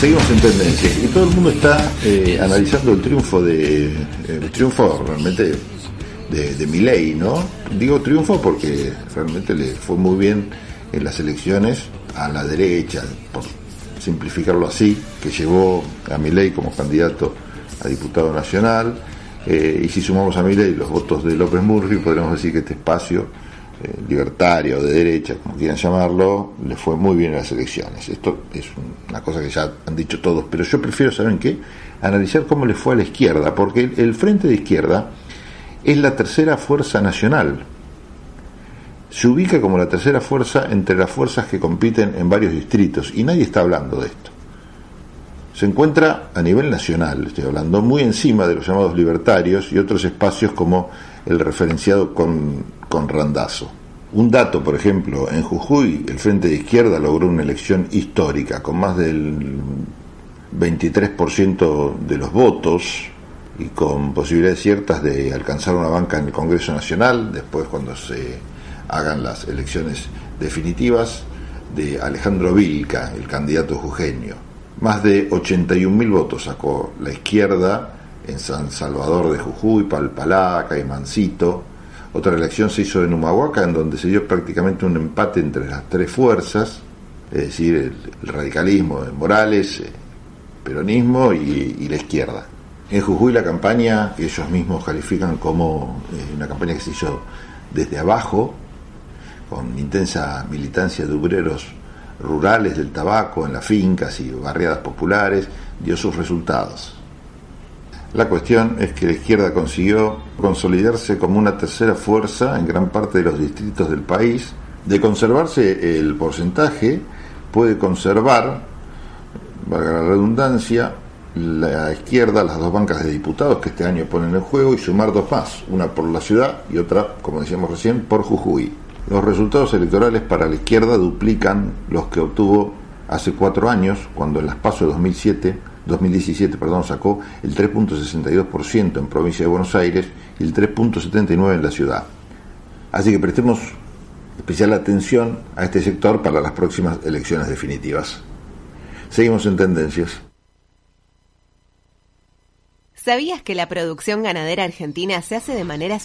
Seguimos en tendencia y todo el mundo está eh, analizando el triunfo de el triunfo realmente de, de Milei, ¿no? Digo triunfo porque realmente le fue muy bien en las elecciones a la derecha, por simplificarlo así, que llevó a Milei como candidato a diputado nacional. Eh, y si sumamos a Milei los votos de López Murphy, podríamos decir que este espacio eh, libertario, de derecha, como quieran llamarlo, le fue muy bien en las elecciones. Esto es una cosa que ya han dicho todos, pero yo prefiero, ¿saben qué? Analizar cómo le fue a la izquierda, porque el Frente de Izquierda es la tercera fuerza nacional. Se ubica como la tercera fuerza entre las fuerzas que compiten en varios distritos y nadie está hablando de esto. Se encuentra a nivel nacional, estoy hablando, muy encima de los llamados libertarios y otros espacios como el referenciado con, Randazo. Un dato, por ejemplo, en Jujuy el Frente de Izquierda logró una elección histórica con más del 23% de los votos y con posibilidades ciertas de alcanzar una banca en el Congreso Nacional, después cuando se hagan las elecciones definitivas, de Alejandro Vilca, el candidato jujeño. Más de 81.000 votos sacó la izquierda en San Salvador de Jujuy, Palpalaca y Mancito. Otra elección se hizo en Humahuaca, en donde se dio prácticamente un empate entre las tres fuerzas, es decir, el, radicalismo de Morales, el peronismo y, la izquierda. En Jujuy la campaña, que ellos mismos califican como eh, una campaña que se hizo desde abajo, con intensa militancia de obreros rurales del tabaco en las fincas y barriadas populares, dio sus resultados. La cuestión es que la izquierda consiguió consolidarse como una tercera fuerza en gran parte de los distritos del país. De conservarse el porcentaje, puede conservar, valga la redundancia, la izquierda, las dos bancas de diputados que este año ponen en juego y sumar dos más, una por la ciudad y otra, como decíamos recién, por Jujuy. Los resultados electorales para la izquierda duplican los que obtuvo hace cuatro años, cuando en las PASO de 2007 2017 perdón, sacó el 3.62% en provincia de Buenos Aires y el 3.79% en la ciudad. Así que prestemos especial atención a este sector para las próximas elecciones definitivas. Seguimos en tendencias. ¿Sabías que la producción ganadera argentina se hace de manera